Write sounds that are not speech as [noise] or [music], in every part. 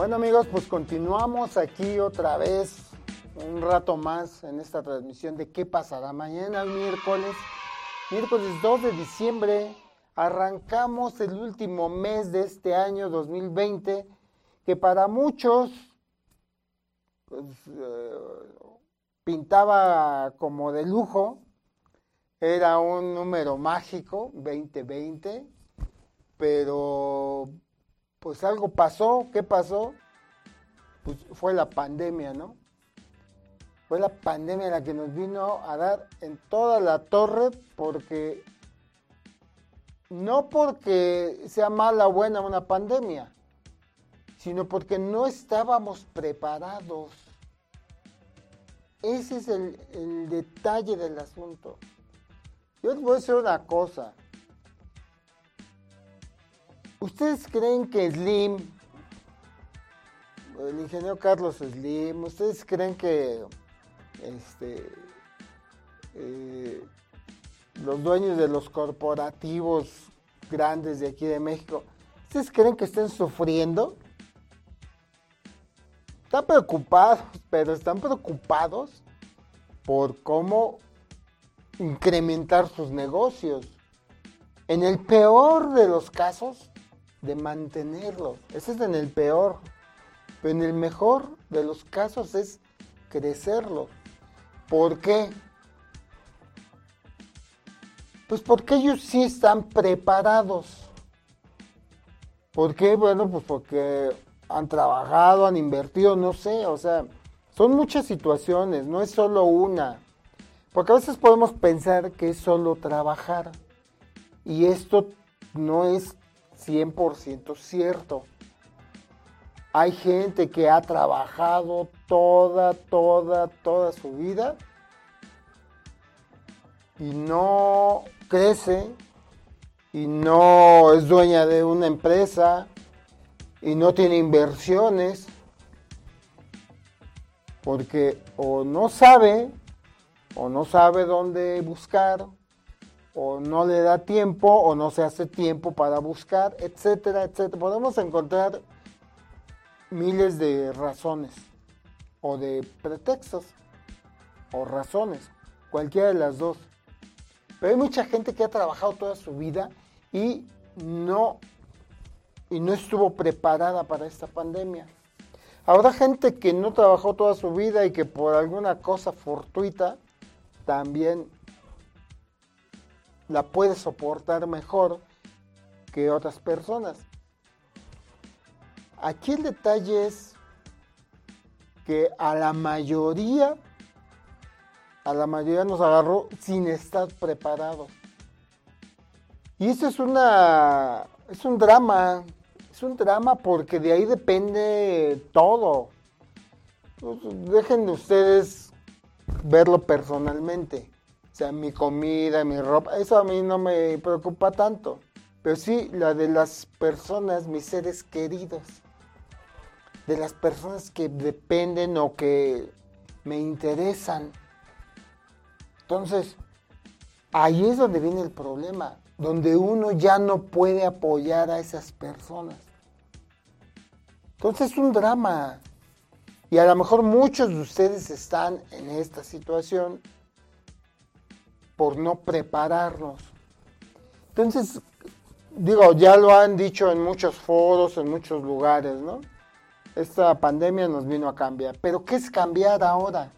Bueno amigos, pues continuamos aquí otra vez, un rato más en esta transmisión de qué pasará mañana, miércoles, miércoles 2 de diciembre, arrancamos el último mes de este año 2020, que para muchos pues, eh, pintaba como de lujo, era un número mágico, 2020, pero pues algo pasó, ¿qué pasó? Pues fue la pandemia, ¿no? Fue la pandemia la que nos vino a dar en toda la torre porque no porque sea mala o buena una pandemia, sino porque no estábamos preparados. Ese es el, detalle del asunto. Yo les voy a decir una cosa. ¿Ustedes creen que Slim, el ingeniero Carlos Slim, ustedes creen que este, eh, los dueños de los corporativos grandes de aquí de México, ¿ustedes creen que estén sufriendo? Están preocupados, pero están preocupados por cómo incrementar sus negocios. En el peor de los casos, de mantenerlos. Ese es en el peor. Pero en el mejor de los casos es crecerlo. ¿Por qué? Pues porque ellos sí están preparados. ¿Por qué? Bueno, pues porque han trabajado, han invertido, no sé, o sea, son muchas situaciones, no es solo una. Porque a veces podemos pensar que es solo trabajar. Y esto no es 100% cierto. Hay gente que ha trabajado toda, toda, toda su vida y no crece y no es dueña de una empresa y no tiene inversiones porque o no sabe o no sabe dónde buscar o no le da tiempo o no se hace tiempo para buscar, etcétera, etcétera. Podemos encontrar miles de razones o de pretextos o razones, cualquiera de las dos. Pero hay mucha gente que ha trabajado toda su vida y no y no estuvo preparada para esta pandemia. Habrá gente que no trabajó toda su vida y que por alguna cosa fortuita también la puede soportar mejor que otras personas. Aquí el detalle es que a la mayoría, a la mayoría nos agarró sin estar preparados. Y eso es una, es un drama, es un drama porque de ahí depende todo. Pues, dejen de ustedes verlo personalmente mi comida, mi ropa, eso a mí no me preocupa tanto. Pero sí la de las personas, mis seres queridos, de las personas que dependen o que me interesan. Entonces, ahí es donde viene el problema, donde uno ya no puede apoyar a esas personas. Entonces es un drama. Y a lo mejor muchos de ustedes están en esta situación por no prepararnos. Entonces, digo, ya lo han dicho en muchos foros, en muchos lugares, ¿no? Esta pandemia nos vino a cambiar. Pero ¿qué es cambiar ahora?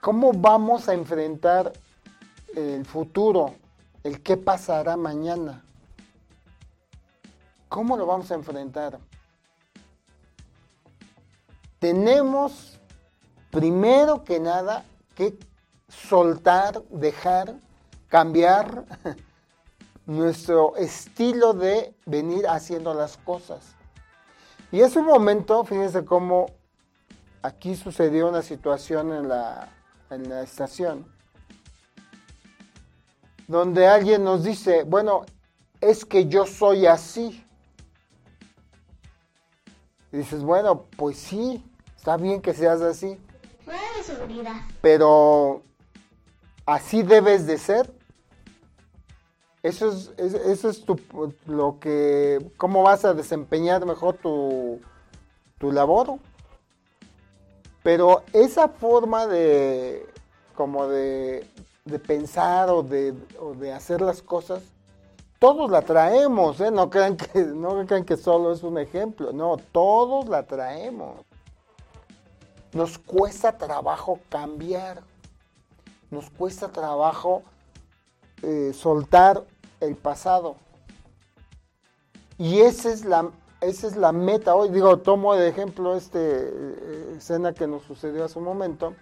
¿Cómo vamos a enfrentar el futuro? El qué pasará mañana. ¿Cómo lo vamos a enfrentar? Tenemos, primero que nada, que soltar, dejar, cambiar [laughs] nuestro estilo de venir haciendo las cosas. Y es un momento, fíjense cómo aquí sucedió una situación en la, en la estación, donde alguien nos dice, bueno, es que yo soy así. Y dices, bueno, pues sí, está bien que seas así. Pero así debes de ser. Eso es, eso es tu, lo que, cómo vas a desempeñar mejor tu, tu labor. Pero esa forma de, como de, de pensar o de, o de hacer las cosas, todos la traemos, ¿eh? no, crean que, no crean que solo es un ejemplo, no, todos la traemos. Nos cuesta trabajo cambiar, nos cuesta trabajo eh, soltar el pasado. Y esa es la, esa es la meta hoy. Digo, tomo de ejemplo esta eh, escena que nos sucedió hace un momento.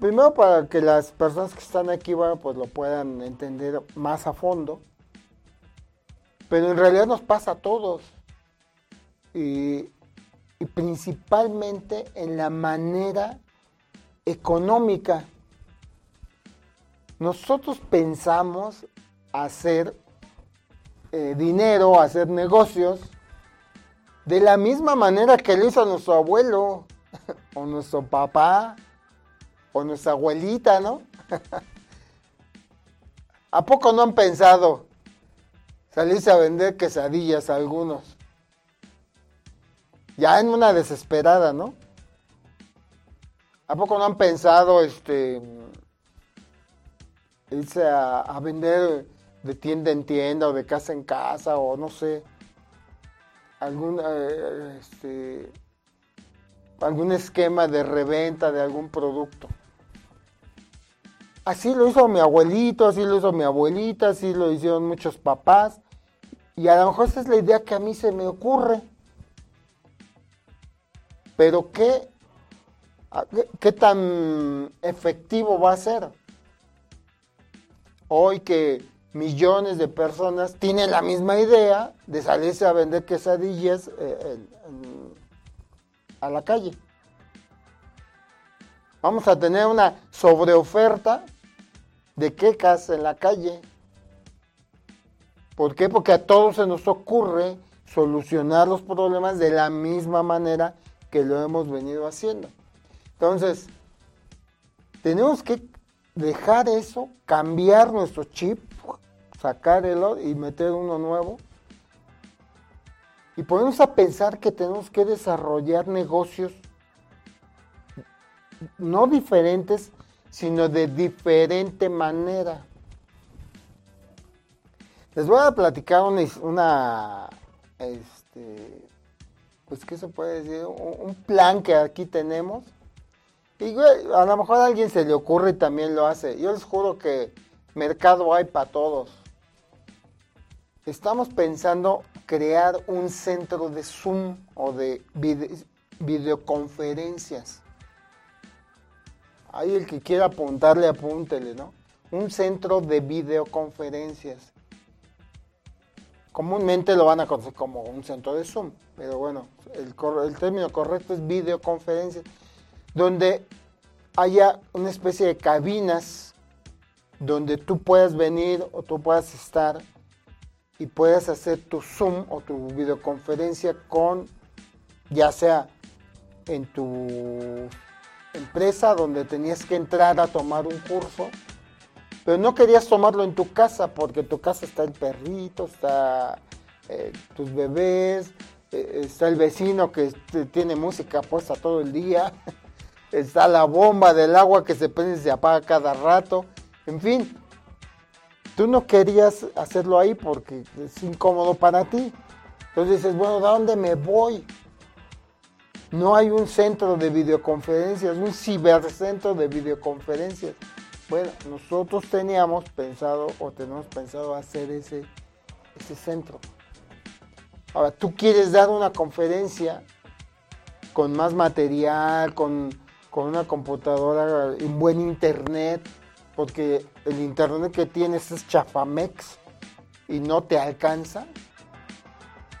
Primero para que las personas que están aquí pues lo puedan entender más a fondo. Pero en realidad nos pasa a todos. Y principalmente en la manera económica. Nosotros pensamos hacer eh, dinero, hacer negocios, de la misma manera que lo hizo nuestro abuelo, [laughs] o nuestro papá, o nuestra abuelita, ¿no? [laughs] ¿A poco no han pensado salirse a vender quesadillas a algunos? Ya en una desesperada, ¿no? ¿A poco no han pensado este irse a vender de tienda en tienda o de casa en casa o no sé, algún, eh, este, algún esquema de reventa de algún producto. Así lo hizo mi abuelito, así lo hizo mi abuelita, así lo hicieron muchos papás. Y a lo mejor esa es la idea que a mí se me ocurre. Pero ¿qué, qué tan efectivo va a ser? Hoy que millones de personas tienen la misma idea de salirse a vender quesadillas eh, a la calle. Vamos a tener una sobreoferta de quecas en la calle. ¿Por qué? Porque a todos se nos ocurre solucionar los problemas de la misma manera que lo hemos venido haciendo. Entonces, tenemos que dejar eso, cambiar nuestro chip, sacar el y meter uno nuevo. Y ponemos a pensar que tenemos que desarrollar negocios no diferentes, sino de diferente manera. Les voy a platicar una, una este, pues, ¿qué se puede decir? Un, plan que aquí tenemos. Y a lo mejor a alguien se le ocurre y también lo hace. Yo les juro que mercado hay para todos. Estamos pensando crear un centro de Zoom o de videoconferencias. Ahí el que quiera apuntarle, apúntele, ¿no? Un centro de videoconferencias. Comúnmente lo van a conocer como un centro de Zoom, pero bueno, el, el término correcto es videoconferencias, donde haya una especie de cabinas donde tú puedas venir o tú puedas estar y puedes hacer tu Zoom o tu videoconferencia con, ya sea en tu empresa donde tenías que entrar a tomar un curso, pero no querías tomarlo en tu casa porque en tu casa está el perrito, está eh, tus bebés, eh, está el vecino que tiene música puesta todo el día, [laughs] está la bomba del agua que se prende y se apaga cada rato, en fin, tú no querías hacerlo ahí porque es incómodo para ti. Entonces dices, bueno, ¿de dónde me voy? No hay un centro de videoconferencias, un cibercentro de videoconferencias. Bueno, nosotros teníamos pensado o tenemos pensado hacer ese, ese centro. Ahora, tú quieres dar una conferencia con más material, con, con una computadora, en buen internet, porque el internet que tienes es chafamex y no te alcanza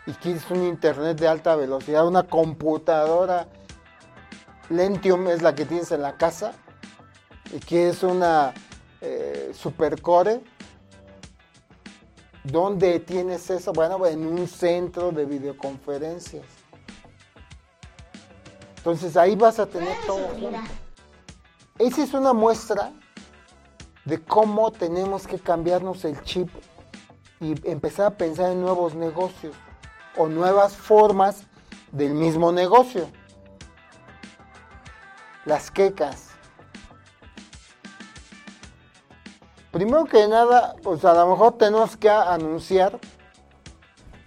y quieres un internet de alta velocidad, una computadora Lentium es la que tienes en la casa y quieres una eh, supercore, ¿dónde tienes eso? Bueno, en un centro de videoconferencias. Entonces ahí vas a tener todo. Esa es una muestra de cómo tenemos que cambiarnos el chip y empezar a pensar en nuevos negocios o nuevas formas del mismo negocio. Las quecas. Primero que nada, pues a lo mejor tenemos que anunciar,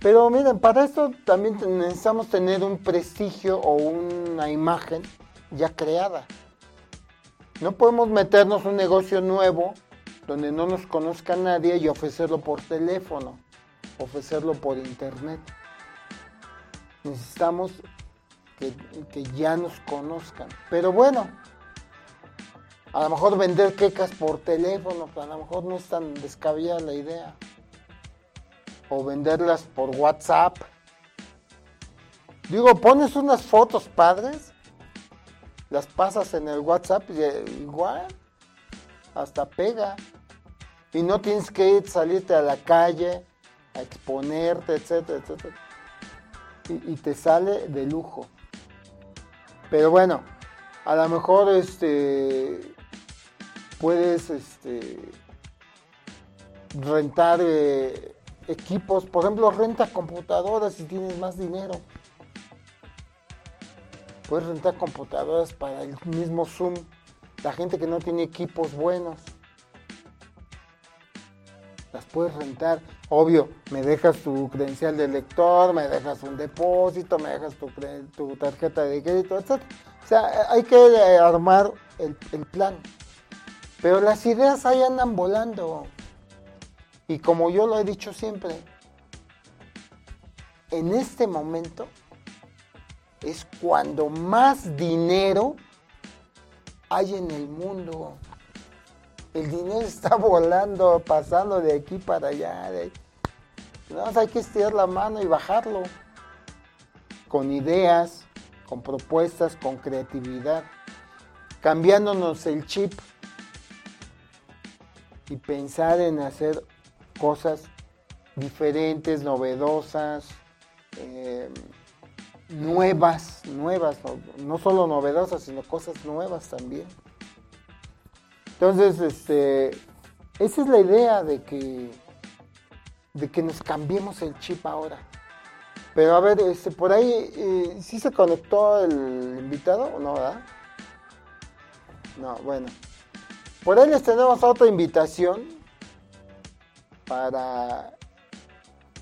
pero miren, para esto también necesitamos tener un prestigio o una imagen ya creada. No podemos meternos un negocio nuevo donde no nos conozca nadie y ofrecerlo por teléfono, ofrecerlo por internet. Necesitamos que, ya nos conozcan. Pero bueno, a lo mejor vender quecas por teléfono, a lo mejor no es tan descabellada la idea. O venderlas por WhatsApp. Digo, pones unas fotos padres las pasas en el WhatsApp eh, igual, hasta pega. Y no tienes que salirte a la calle, a exponerte, etcétera, etcétera. Y, te sale de lujo. Pero bueno, a lo mejor este puedes este, rentar eh, equipos, por ejemplo, renta computadoras si tienes más dinero. Puedes rentar computadoras para el mismo Zoom. La gente que no tiene equipos buenos. Las puedes rentar. Obvio, me dejas tu credencial de lector, me dejas un depósito, me dejas tu, tu tarjeta de crédito, etc. O sea, hay que eh, armar el, el plan. Pero las ideas ahí andan volando. Y como yo lo he dicho siempre, en este momento es cuando más dinero hay en el mundo. El dinero [laughs] está volando, pasando de aquí para allá. No, hay que estirar la mano y bajarlo. Con ideas, con propuestas, con creatividad. Cambiándonos el chip. Y pensar en hacer cosas diferentes, novedosas. Eh, nuevas, nuevas, no, solo novedosas, sino cosas nuevas también. Entonces, este, esa es la idea de que, de que nos cambiemos el chip ahora. Pero a ver, este, por ahí, eh, ¿sí se conectó el invitado o no, verdad? No, bueno. Por ahí les tenemos otra invitación para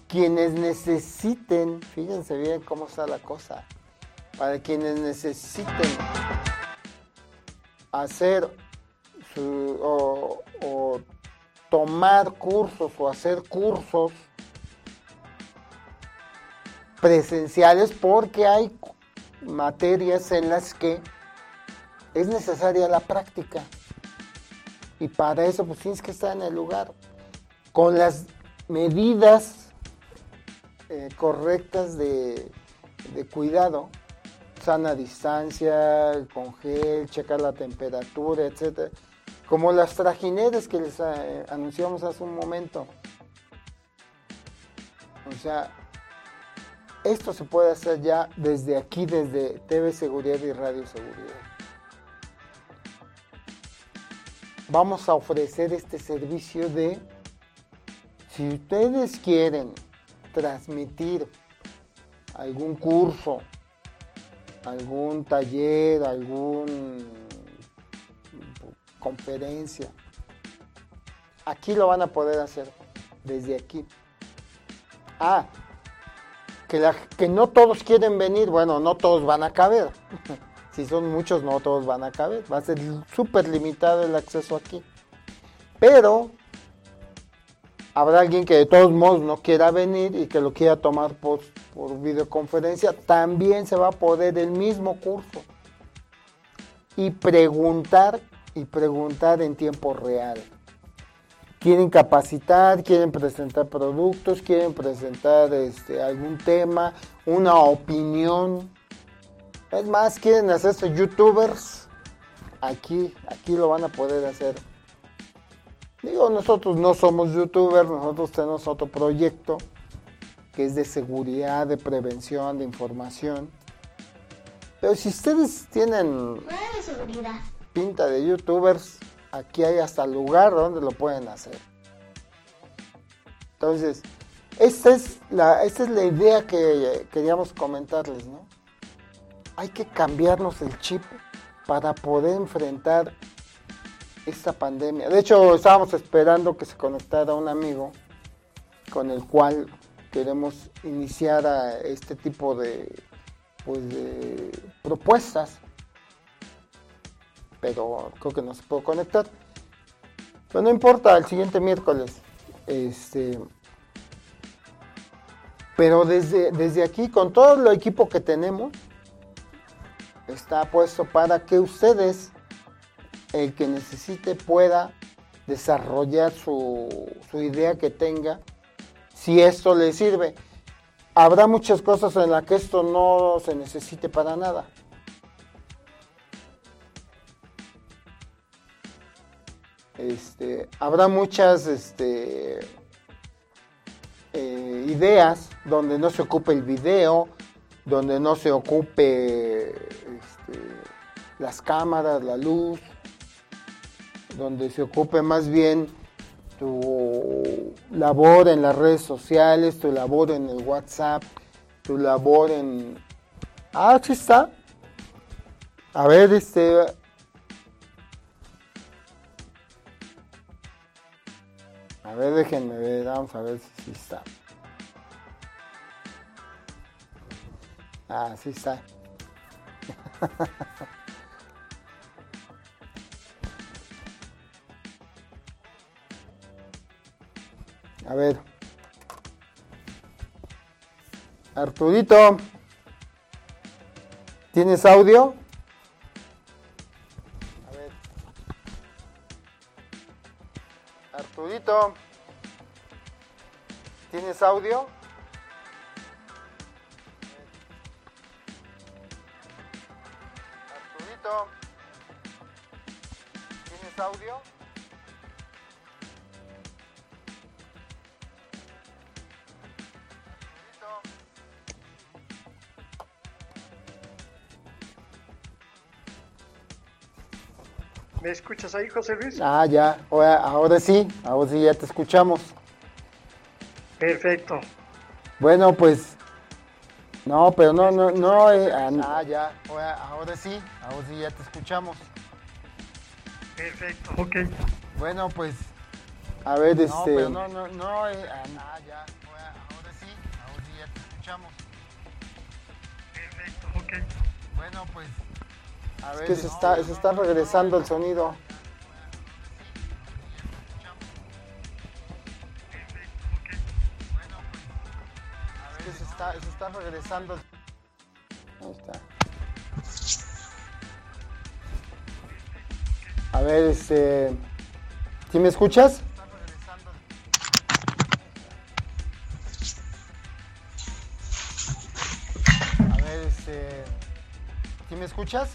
quienes necesiten, fíjense bien cómo está la cosa, para quienes necesiten hacer o, tomar cursos o hacer cursos presenciales porque hay materias en las que es necesaria la práctica. Y para eso pues tienes que estar en el lugar con las medidas eh, correctas de, cuidado, sana distancia, con gel, checar la temperatura, etcétera, como las trajineras que les eh, anunciamos hace un momento. O sea, esto se puede hacer ya desde aquí, desde TV Seguridad y Radio Seguridad. Vamos a ofrecer este servicio de, si ustedes quieren transmitir algún curso, algún taller, algún conferencia. Aquí lo van a poder hacer, desde aquí. Ah, que, que no todos quieren venir, bueno, no todos van a caber. [laughs] si son muchos, no todos van a caber. Va a ser súper limitado el acceso aquí. Pero habrá alguien que de todos modos no quiera venir y que lo quiera tomar por, videoconferencia, también se va a poder el mismo curso y preguntar y preguntar en tiempo real. Quieren capacitar, quieren presentar productos, quieren presentar este, algún tema, una opinión. Es más, quieren hacerse youtubers. Aquí, aquí lo van a poder hacer. Digo, nosotros no somos youtubers, nosotros tenemos otro proyecto que es de seguridad, de prevención, de información. Pero si ustedes tienen pinta de youtubers, aquí hay hasta lugar donde lo pueden hacer. Entonces, esta es la, esta es la idea que queríamos comentarles, ¿no? Hay que cambiarnos el chip para poder enfrentar esta pandemia. De hecho, estábamos esperando que se conectara un amigo con el cual queremos iniciar a este tipo de, pues, de propuestas, pero creo que no se puede conectar. Pero no importa, el siguiente miércoles. Este, pero desde, desde aquí, con todo el equipo que tenemos, está puesto para que ustedes, el que necesite, pueda desarrollar su, idea que tenga, si esto le sirve. Habrá muchas cosas en las que esto no se necesite para nada. Este, habrá muchas este, eh, ideas donde no se ocupe el video, donde no se ocupe este, las cámaras, la luz, donde se ocupe más bien tu labor en las redes sociales, tu labor en el WhatsApp, tu labor en... Ah, sí está. A ver, este... A ver, déjenme ver, vamos a ver si sí está. Ah, sí está. [laughs] A ver. Arturito. ¿Tienes audio? A ver. Arturito. ¿Tienes audio? Escuchas ahí, José Luis? Ah, ya. Ahora, ahora sí, ahora sí ya te escuchamos. Perfecto. Bueno, pues. No, pero no, no, no. eh, ah, ah, ya. Ahora, ahora sí, ahora sí ya te escuchamos. Perfecto. Ok. Bueno, pues. A ver, este. No, pero no, no, no. eh, ah, ah, ya. Ahora, ahora sí, ahora sí ya te escuchamos. Perfecto. Ok. Bueno, pues. A Es ver, que se está, se está regresando el sonido. Es que se está, se está regresando. Ahí está. A ver, este. ¿Sí me escuchas? A ver, este. ¿Sí me escuchas?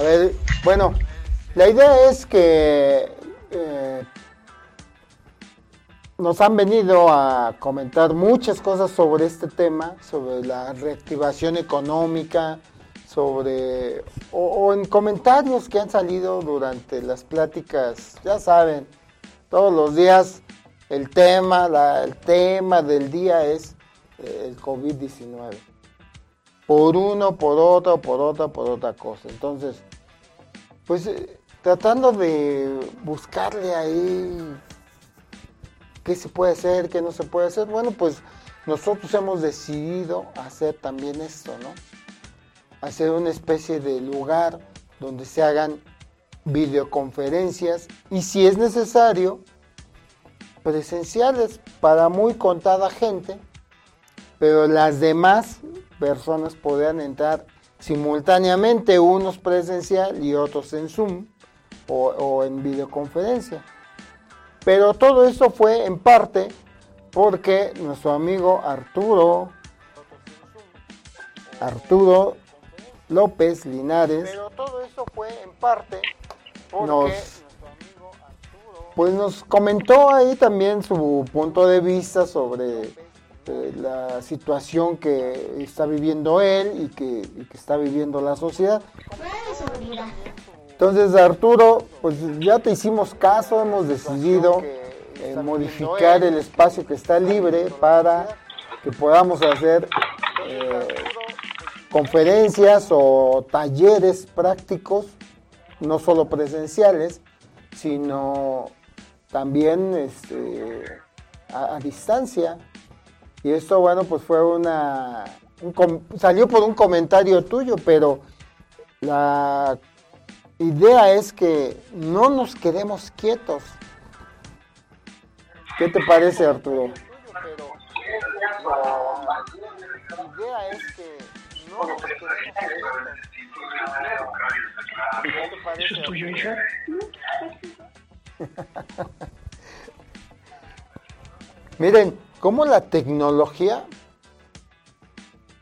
A ver, bueno, la idea es que eh, nos han venido a comentar muchas cosas sobre este tema, sobre la reactivación económica, sobre o, en comentarios que han salido durante las pláticas, ya saben, todos los días el tema, el tema del día es eh, el COVID-19. Por uno, por otro, por otra, por otra cosa. Entonces, pues eh, tratando de buscarle ahí qué se puede hacer, qué no se puede hacer. Bueno, pues nosotros hemos decidido hacer también esto, ¿no? Hacer una especie de lugar donde se hagan videoconferencias y si es necesario, presenciales para muy contada gente, pero las demás personas podrán entrar simultáneamente, unos presencial y otros en Zoom o, o en videoconferencia. Pero todo esto fue en parte porque nuestro amigo Arturo, Arturo López Linares, Pero todo esto fue en parte porque Nos- pues nos comentó ahí también su punto de vista sobre eh, la situación que está viviendo él y que, y que está viviendo la sociedad. Entonces, Arturo, pues ya te hicimos caso, hemos decidido eh, modificar el espacio que está libre para que podamos hacer eh, conferencias o talleres prácticos, no solo presenciales, sino también este, a, a distancia. Y esto, bueno, pues fue una... un salió por un comentario tuyo, pero la idea es que no nos quedemos quietos. ¿Qué te parece, Arturo? La idea es que no nos quedemos quietos. ¿Qué te parece, Arturo? Miren, cómo la tecnología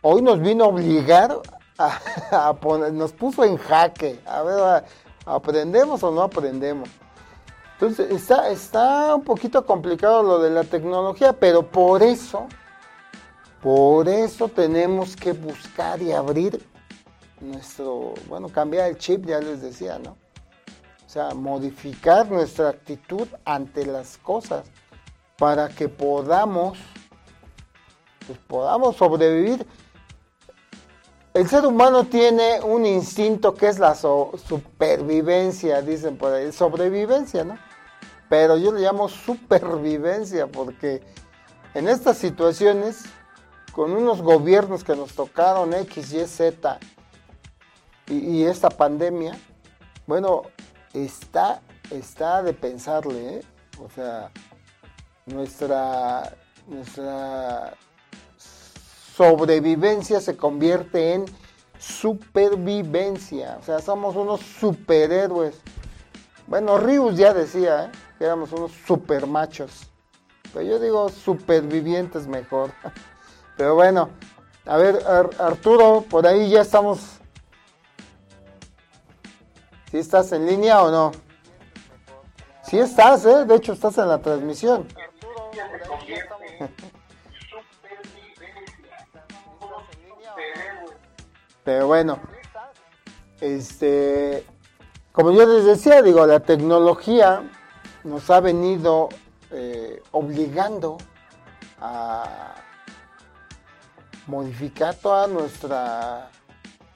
hoy nos vino a obligar a, [laughs] poner, nos puso en jaque. A ver, ¿aprendemos o no aprendemos? Entonces, está, está un poquito complicado lo de la tecnología, pero por eso, por eso tenemos que buscar y abrir nuestro, bueno, cambiar el chip, ya les decía, ¿no? O sea, modificar nuestra actitud ante las cosas para que podamos, pues podamos sobrevivir. El ser humano tiene un instinto que es la supervivencia, dicen por ahí, sobrevivencia, ¿no? Pero yo le llamo supervivencia porque en estas situaciones, con unos gobiernos que nos tocaron X, Y, Z y, y esta pandemia, bueno, está, está de pensarle, ¿eh? O sea, nuestra, nuestra sobrevivencia se convierte en supervivencia. O sea, somos unos superhéroes. Bueno, Rius ya decía ¿eh? que éramos unos supermachos. Pero yo digo supervivientes mejor. [laughs] Pero bueno, a ver, Ar- Arturo, por ahí ya estamos. ¿Sí estás en línea o no? Sí estás, ¿eh? De hecho, estás en la transmisión. Pero bueno, este, como yo les decía, digo, la tecnología nos ha venido eh, obligando a modificar toda nuestra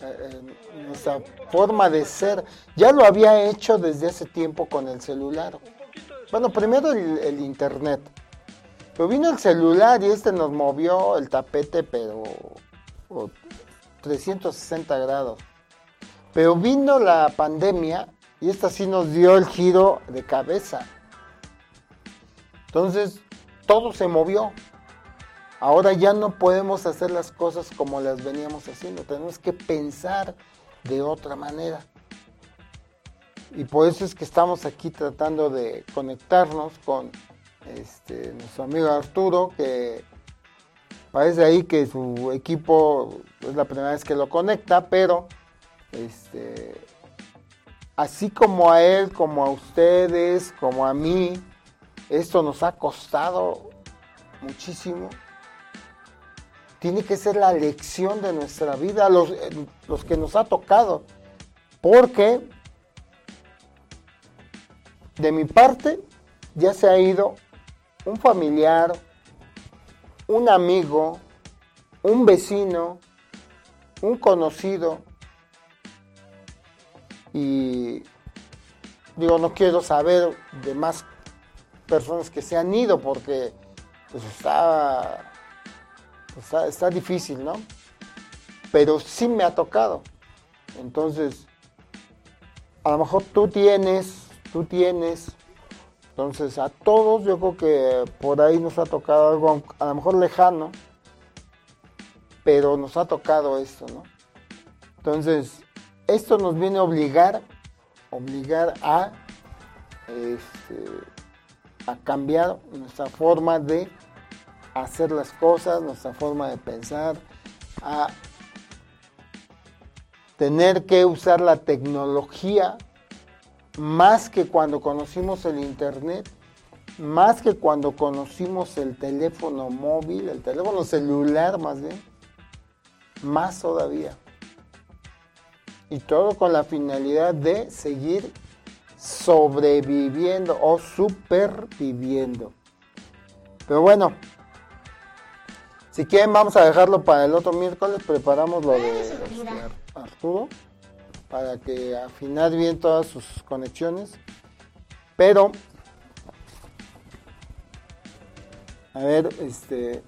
eh, eh, nuestra forma de ser. Ya lo había hecho desde hace tiempo con el celular. Bueno, primero el, el internet. Pero vino el celular y este nos movió el tapete, pero o 360 grados. Pero vino la pandemia y esta sí nos dio el giro de cabeza. Entonces, todo se movió. Ahora ya no podemos hacer las cosas como las veníamos haciendo. Tenemos que pensar de otra manera. Y por eso es que estamos aquí tratando de conectarnos con este, nuestro amigo Arturo, que parece ahí que su equipo es la primera vez que lo conecta, pero este, así como a él, como a ustedes, como a mí, esto nos ha costado muchísimo. Tiene que ser la lección de nuestra vida, los, los que nos ha tocado. Porque de mi parte ya se ha ido un familiar, un amigo, un vecino, un conocido. Y digo, no quiero saber de más personas que se han ido porque pues está, está, está difícil, ¿no? Pero sí me ha tocado. Entonces, a lo mejor tú tienes, tú tienes. Entonces, a todos yo creo que por ahí nos ha tocado algo, a lo mejor lejano, pero nos ha tocado esto, ¿no? Entonces, esto nos viene a obligar, obligar a, este, a cambiar nuestra forma de hacer las cosas, nuestra forma de pensar, a tener que usar la tecnología más que cuando conocimos el Internet, más que cuando conocimos el teléfono móvil, el teléfono celular más bien, más todavía. Y todo con la finalidad de seguir sobreviviendo o superviviendo. Pero bueno, si quieren vamos a dejarlo para el otro miércoles, preparamos lo de este, Ar- Arturo para que afinar bien todas sus conexiones. Pero a ver, este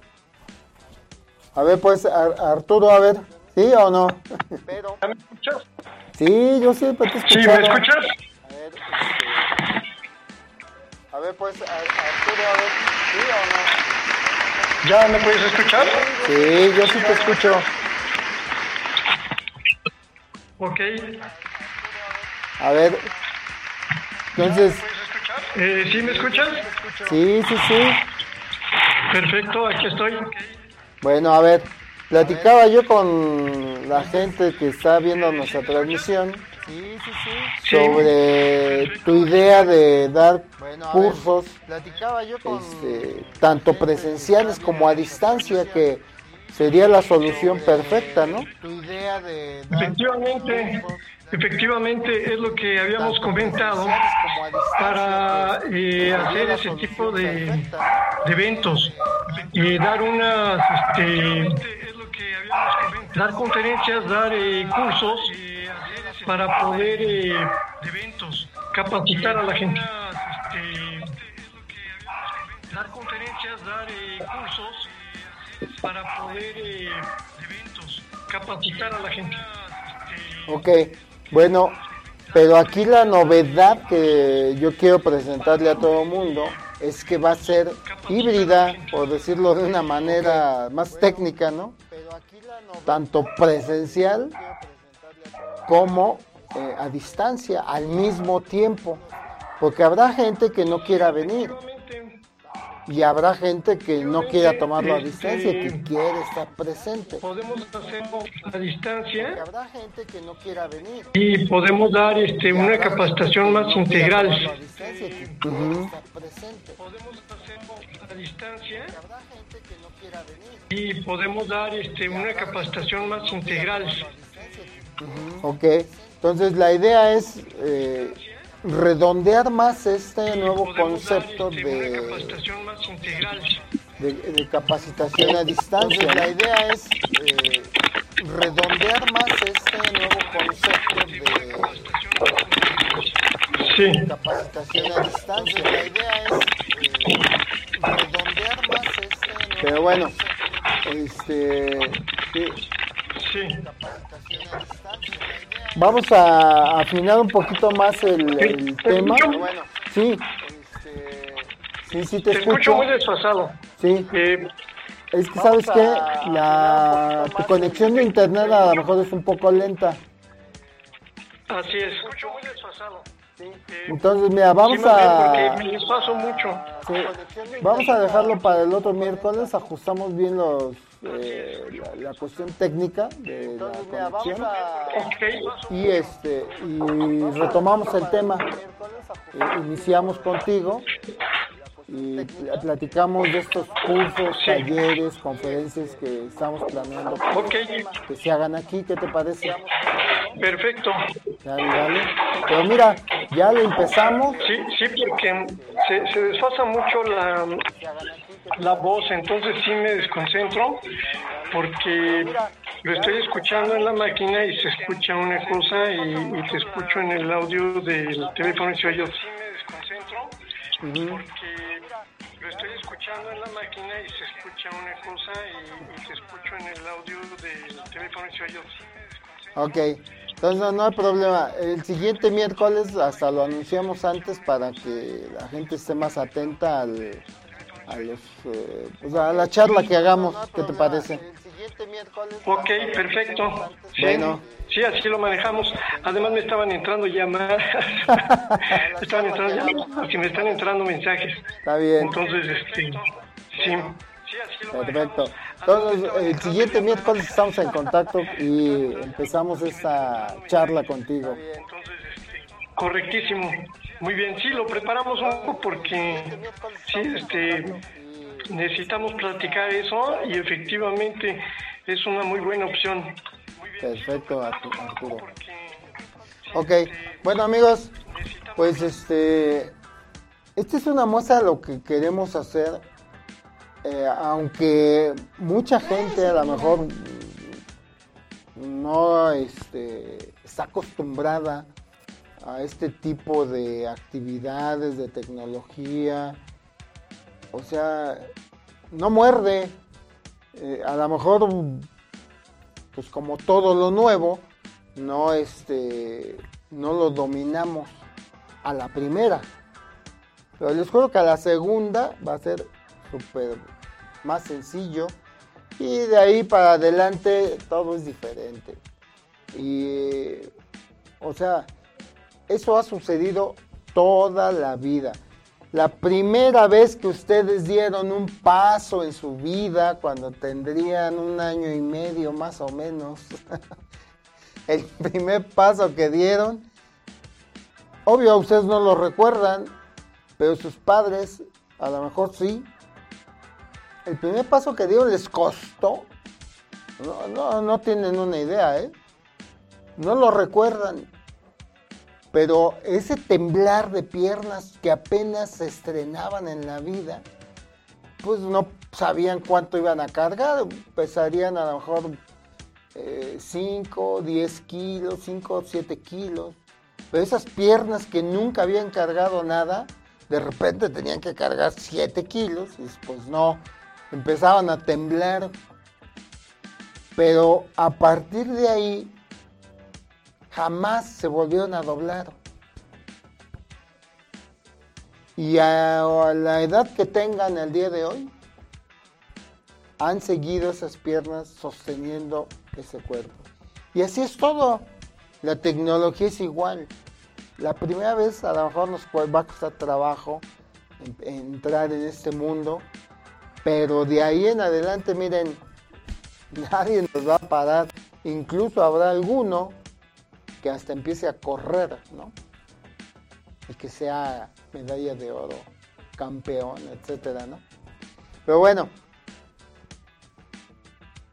a ver pues Ar- Arturo, a ver, ¿sí o no? Pero ¿Ya me escuchas? sí, yo siempre te he Sí. ¿me escuchas? A ver, este, a ver pues Ar- Arturo, a ver, ¿sí o no? ¿Ya me puedes escuchar? Sí, yo sí te escucho. Ok. A ver. Entonces, ¿Puedes escuchar? Eh, ¿Sí me escuchas? sí, sí, sí. Perfecto, aquí estoy. Bueno, a ver, platicaba yo con la gente que está viendo nuestra transmisión Sí. sobre tu idea de dar cursos, Platicaba yo con... este, tanto presenciales como a distancia, que sería la solución perfecta, ¿no? Tu idea de dar Efectivamente, efectivamente es lo que habíamos comentado para que eh, hacer ese tipo de, de eventos y dar unas, este, dar conferencias, dar eh, cursos para poder eh, capacitar a la gente. Dar conferencias, dar eh, cursos para poder eh, capacitar a la gente. Ok, bueno, pero aquí la novedad que yo quiero presentarle a todo el mundo es que va a ser híbrida, por decirlo de una manera más técnica, ¿no? Tanto presencial como eh, a distancia, al mismo tiempo. Porque habrá gente que no quiera venir y habrá gente que no quiera tomarlo a distancia, que quiere estar presente. Podemos hacerlo a Y distancia habrá gente que no quiera venir. y podemos dar este, una capacitación más integral. Ujú. Podemos hacerlo a distancia Habrá gente que no quiera venir. y podemos dar este, una capacitación más integral. Ok, entonces la idea es eh, redondear más este nuevo dar, concepto este, una de, capacitación más integral. de- de capacitación a distancia. La idea es eh, redondear más este nuevo concepto de Sí, capacitación a distancia. La idea es eh, redondear más este nuevo Pero bueno, este, sí, sí. Vamos a afinar un poquito más el, el ¿Te tema. escucho? Bueno, sí, sí, sí te Te escucho escucho. muy desfasado. Sí, Eh, es que sabes que la tu conexión de internet a lo mejor es un poco lenta. así es. Escucho muy desfasado. Eh, Entonces, mira, vamos sí, a me desfaso mucho. sí, vamos a dejarlo para el otro miércoles. Ajustamos bien los eh, la, la cuestión técnica de la conexión Ok. y este y retomamos el tema. Eh, iniciamos contigo y pl- platicamos de estos cursos, talleres, conferencias que estamos planeando Ok, que se hagan aquí. ¿Qué te parece? perfecto. Dale, dale. Pero mira, ya le empezamos. Sí, sí, porque se, se desfasa mucho la, la voz, entonces sí me desconcentro porque lo estoy escuchando en la máquina y se escucha una cosa y, y te escucho en el audio del teléfono y se oye. Sí me desconcentro porque escuchando en la máquina y se escucha una cosa y, y te escucho en el audio del teléfono y se oye. Ok, entonces no, no hay problema. El siguiente miércoles hasta lo anunciamos antes para que la gente esté más atenta al, a, los, eh, pues, a la charla que hagamos. ¿Qué te parece? Ok, perfecto. Sí, Bueno. sí, así lo manejamos. Además me estaban entrando llamadas. me [laughs] estaban entrando llamadas y me están entrando mensajes. Está bien, Entonces, este, sí. perfecto. Entonces el siguiente miércoles estamos en contacto y empezamos esta charla contigo. Entonces, este, correctísimo. Muy bien, sí, lo preparamos un poco porque sí, este, necesitamos platicar eso y efectivamente es una muy buena opción. Perfecto, Arturo. Ok, bueno amigos, pues este, esta es una muestra de lo que queremos hacer, eh, aunque mucha gente a lo mejor no este, está acostumbrada a este tipo de actividades, de tecnología, o sea, no muerde, eh, a lo mejor, pues como todo lo nuevo, no, este, no lo dominamos a la primera. Pero les juro que a la segunda va a ser súper más sencillo. Y de ahí para adelante todo es diferente. Y, o sea, eso ha sucedido toda la vida. La primera vez que ustedes dieron un paso en su vida, cuando tendrían un año y medio más o menos, [laughs] el primer paso que dieron, obvio ustedes no lo recuerdan, pero sus padres a lo mejor sí. El primer paso que dieron les costó. No, no, tienen una idea, ¿eh? No lo recuerdan pero ese temblar de piernas que apenas se estrenaban en la vida, pues no sabían cuánto iban a cargar, pesarían a lo mejor 5, eh, 10 kilos, 5, 7 kilos, pero esas piernas que nunca habían cargado nada, de repente tenían que cargar 7 kilos, y pues no, empezaban a temblar, pero a partir de ahí jamás se volvieron a doblar. Y a, la edad que tengan el día de hoy, han seguido esas piernas sosteniendo ese cuerpo. Y así es todo. La tecnología es igual. La primera vez a lo mejor nos va a costar trabajo entrar en este mundo, pero de ahí en adelante, miren, [laughs] nadie nos va a parar. Incluso habrá alguno que hasta empiece a correr, ¿no? Y que sea medalla de oro, campeón, etcétera, ¿no? Pero bueno,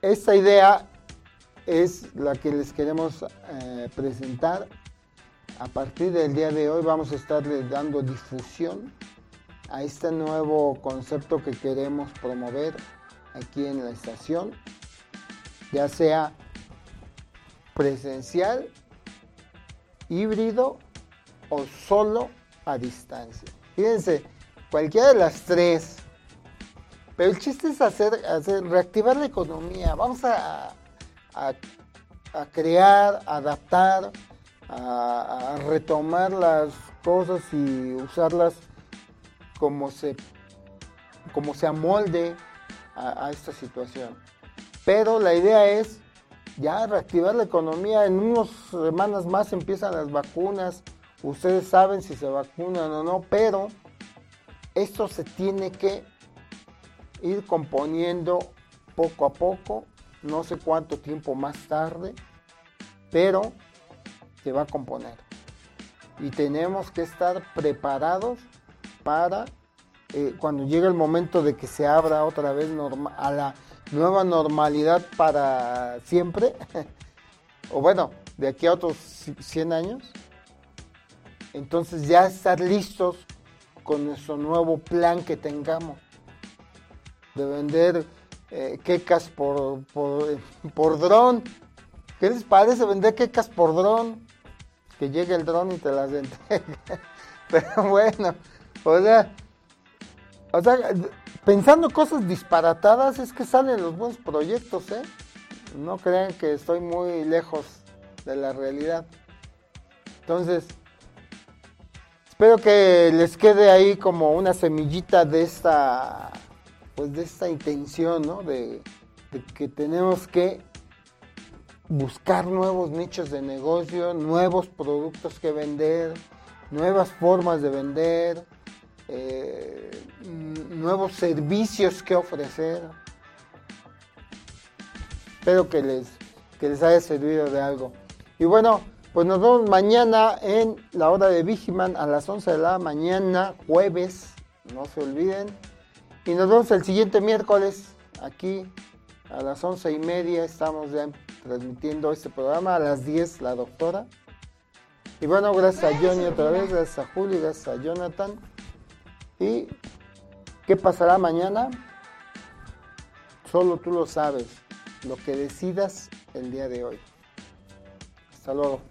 esta idea es la que les queremos eh, presentar. A partir del día de hoy vamos a estarles dando difusión a este nuevo concepto que queremos promover aquí en la estación, ya sea presencial híbrido o solo a distancia. Fíjense, cualquiera de las tres. Pero el chiste es hacer, reactivar la economía. Vamos a, a, crear, adaptar, a, retomar las cosas y usarlas como se, como se amolde a esta situación. Pero la idea es ya reactivar la economía. En unas semanas más empiezan las vacunas. Ustedes saben si se vacunan o no, pero esto se tiene que ir componiendo poco a poco. No sé cuánto tiempo más tarde, pero se va a componer. Y tenemos que estar preparados para eh, cuando llegue el momento de que se abra otra vez a la nueva normalidad para siempre, [laughs] o bueno, de aquí a otros 100 años, entonces ya estar listos con nuestro nuevo plan que tengamos de vender eh, quecas por, por, [laughs] por dron. ¿Qué les parece vender quecas por dron? Que llegue el dron y te las [laughs] entregue. Pero bueno, o sea, o sea, pensando cosas disparatadas es que salen los buenos proyectos, ¿eh? No crean que estoy muy lejos de la realidad. Entonces, espero que les quede ahí como una semillita de esta, pues de esta intención, ¿no? De, de que tenemos que buscar nuevos nichos de negocio, nuevos productos que vender, nuevas formas de vender, eh, nuevos servicios que ofrecer. Espero que les, que les haya servido de algo. Y bueno, Pues nos vemos mañana en la hora de Vigiman a las 11 de la mañana, jueves, no se olviden. Y nos vemos el siguiente miércoles aquí a las once y media. Estamos ya transmitiendo este programa a las 10 la doctora. Y bueno, gracias a Johnny otra vez, gracias a Julio, gracias a Jonathan. ¿Y qué pasará mañana? Solo tú lo sabes, lo que decidas el día de hoy. Hasta luego.